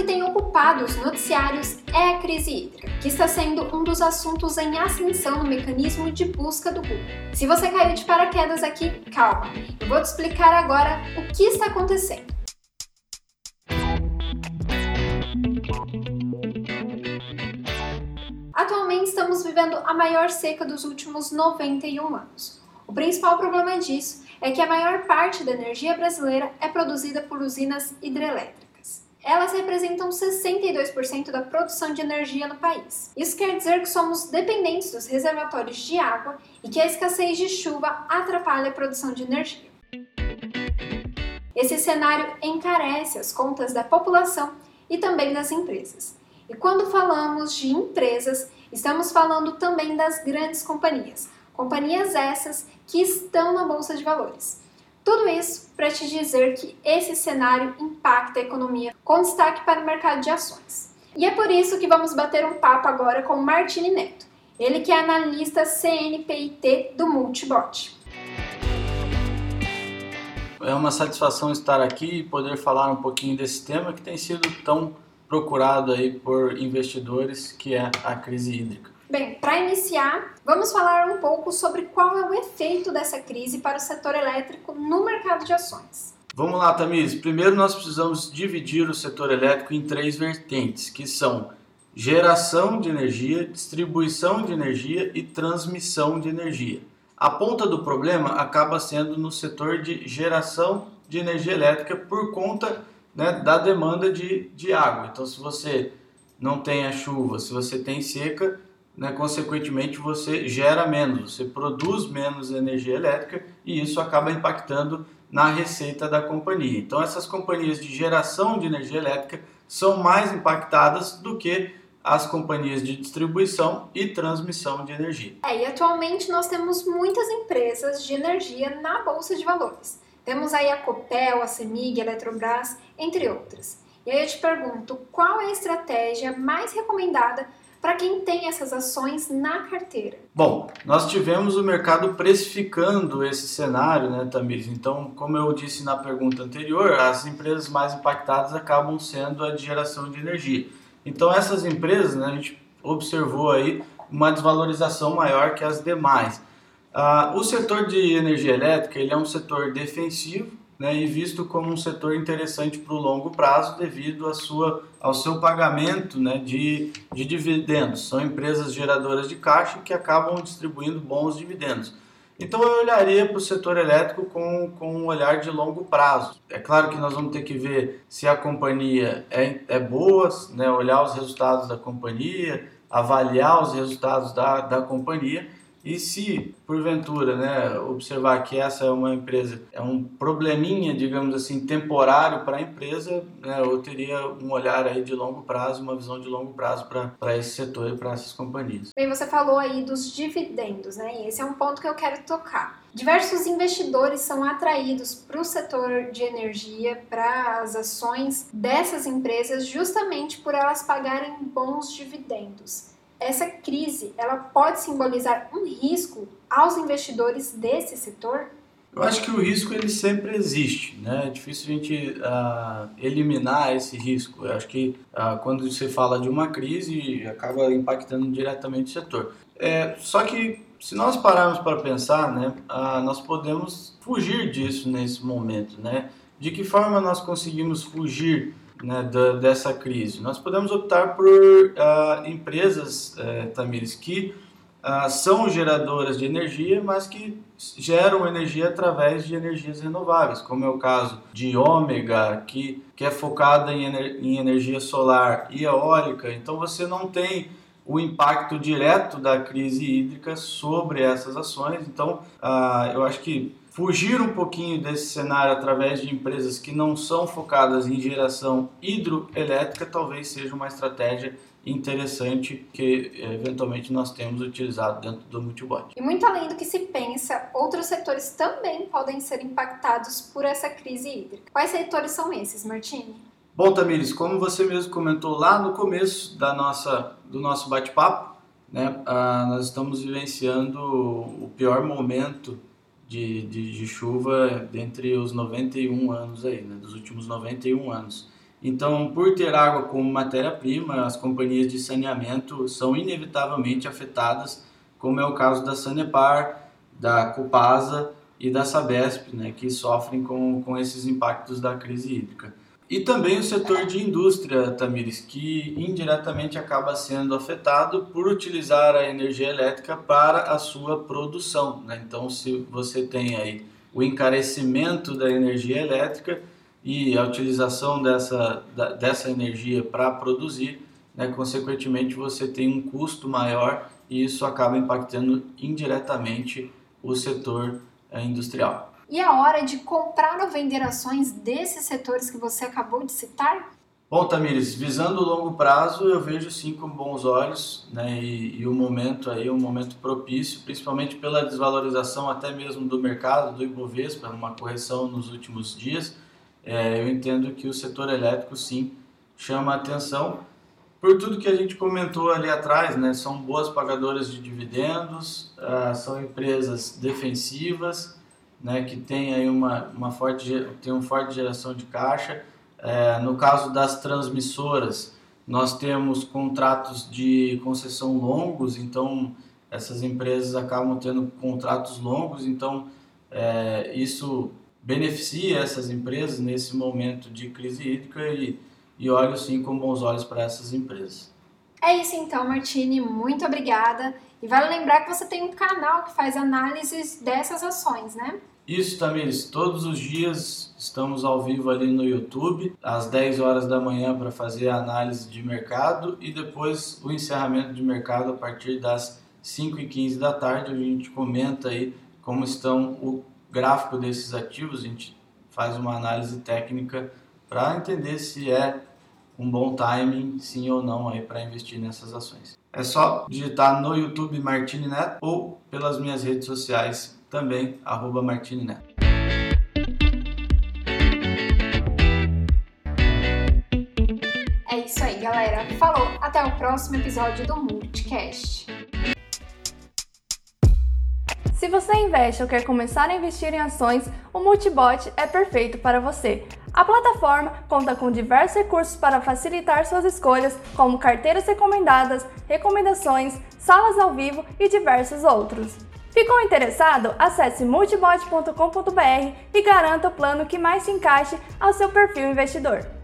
que tem ocupado os noticiários é a crise hídrica, que está sendo um dos assuntos em ascensão no mecanismo de busca do Google. Se você caiu de paraquedas aqui, calma, eu vou te explicar agora o que está acontecendo. Atualmente estamos vivendo a maior seca dos últimos 91 anos. O principal problema disso é que a maior parte da energia brasileira é produzida por usinas hidrelétricas. Elas representam 62% da produção de energia no país. Isso quer dizer que somos dependentes dos reservatórios de água e que a escassez de chuva atrapalha a produção de energia. Esse cenário encarece as contas da população e também das empresas. E quando falamos de empresas, estamos falando também das grandes companhias, companhias essas que estão na bolsa de valores. Tudo isso para te dizer que esse cenário impacta a economia, com destaque para o mercado de ações. E é por isso que vamos bater um papo agora com Martini Neto, ele que é analista CNPIT do Multibot. É uma satisfação estar aqui e poder falar um pouquinho desse tema que tem sido tão procurado aí por investidores, que é a crise hídrica. Bem, para iniciar, vamos falar um pouco sobre qual é o efeito dessa crise para o setor elétrico no mercado de ações. Vamos lá, Tamires. Primeiro, nós precisamos dividir o setor elétrico em três vertentes, que são geração de energia, distribuição de energia e transmissão de energia. A ponta do problema acaba sendo no setor de geração de energia elétrica por conta né, da demanda de, de água. Então, se você não tem a chuva, se você tem seca, né, consequentemente você gera menos, você produz menos energia elétrica e isso acaba impactando na receita da companhia. Então essas companhias de geração de energia elétrica são mais impactadas do que as companhias de distribuição e transmissão de energia. É, e atualmente nós temos muitas empresas de energia na bolsa de valores. Temos aí a Copel, a Semig, a Eletrobras, entre outras. E aí eu te pergunto, qual é a estratégia mais recomendada para quem tem essas ações na carteira? Bom, nós tivemos o mercado precificando esse cenário, né, Tamires? Então, como eu disse na pergunta anterior, as empresas mais impactadas acabam sendo a de geração de energia. Então, essas empresas, né, a gente observou aí uma desvalorização maior que as demais. Ah, o setor de energia elétrica ele é um setor defensivo, né, e visto como um setor interessante para o longo prazo devido à sua, ao seu pagamento né, de, de dividendos. São empresas geradoras de caixa que acabam distribuindo bons dividendos. Então eu olharia para o setor elétrico com, com um olhar de longo prazo. É claro que nós vamos ter que ver se a companhia é, é boa, né, olhar os resultados da companhia, avaliar os resultados da, da companhia e se, porventura, né, observar que essa é uma empresa, é um probleminha, digamos assim, temporário para a empresa, né, eu teria um olhar aí de longo prazo, uma visão de longo prazo para esse setor e para essas companhias. Bem, você falou aí dos dividendos, né? E esse é um ponto que eu quero tocar. Diversos investidores são atraídos para o setor de energia, para as ações dessas empresas, justamente por elas pagarem bons dividendos essa crise ela pode simbolizar um risco aos investidores desse setor? Eu acho que o risco ele sempre existe, né? É difícil a gente uh, eliminar esse risco. Eu acho que uh, quando você fala de uma crise acaba impactando diretamente o setor. É, só que se nós pararmos para pensar, né, uh, nós podemos fugir disso nesse momento, né? De que forma nós conseguimos fugir né, da, dessa crise. Nós podemos optar por uh, empresas, uh, Tamires, que uh, são geradoras de energia, mas que geram energia através de energias renováveis, como é o caso de Ômega, que, que é focada em, ener em energia solar e eólica. Então você não tem o impacto direto da crise hídrica sobre essas ações. Então, uh, eu acho que fugir um pouquinho desse cenário através de empresas que não são focadas em geração hidroelétrica talvez seja uma estratégia interessante que eventualmente nós temos utilizado dentro do Multibot. E muito além do que se pensa, outros setores também podem ser impactados por essa crise hídrica. Quais setores são esses, Martini? Bom, Tamires, como você mesmo comentou lá no começo da nossa, do nosso bate-papo, né, ah, nós estamos vivenciando o pior momento de, de, de chuva dentre os 91 anos aí, né, dos últimos 91 anos. Então, por ter água como matéria-prima, as companhias de saneamento são inevitavelmente afetadas, como é o caso da Sanepar, da Copasa e da Sabesp, né, que sofrem com, com esses impactos da crise hídrica. E também o setor de indústria, Tamires, que indiretamente acaba sendo afetado por utilizar a energia elétrica para a sua produção. Né? Então, se você tem aí o encarecimento da energia elétrica, e a utilização dessa, da, dessa energia para produzir, né, consequentemente você tem um custo maior e isso acaba impactando indiretamente o setor é, industrial. E a hora de comprar ou vender ações desses setores que você acabou de citar? Bom, Tamires, visando o longo prazo, eu vejo sim com bons olhos, né, e, e o momento aí, um momento propício, principalmente pela desvalorização até mesmo do mercado, do Ibovespa, uma correção nos últimos dias, é, eu entendo que o setor elétrico sim chama a atenção por tudo que a gente comentou ali atrás, né? São boas pagadoras de dividendos, uh, são empresas defensivas, né? Que tem aí uma, uma forte, tem uma forte geração de caixa. É, no caso das transmissoras, nós temos contratos de concessão longos, então essas empresas acabam tendo contratos longos, então é, isso beneficia essas empresas nesse momento de crise hídrica e, e olho sim com bons olhos para essas empresas. É isso então, Martini, muito obrigada. E vale lembrar que você tem um canal que faz análises dessas ações, né? Isso, Tamires. Todos os dias estamos ao vivo ali no YouTube, às 10 horas da manhã para fazer a análise de mercado e depois o encerramento de mercado a partir das 5 e 15 da tarde, a gente comenta aí como estão o gráfico desses ativos, a gente faz uma análise técnica para entender se é um bom timing, sim ou não, aí para investir nessas ações. É só digitar no YouTube Martini Neto ou pelas minhas redes sociais também, arroba Martini Neto. É isso aí, galera. Falou! Até o próximo episódio do Multicast. Se você investe ou quer começar a investir em ações, o Multibot é perfeito para você. A plataforma conta com diversos recursos para facilitar suas escolhas, como carteiras recomendadas, recomendações, salas ao vivo e diversos outros. Ficou interessado? Acesse multibot.com.br e garanta o plano que mais se encaixe ao seu perfil investidor.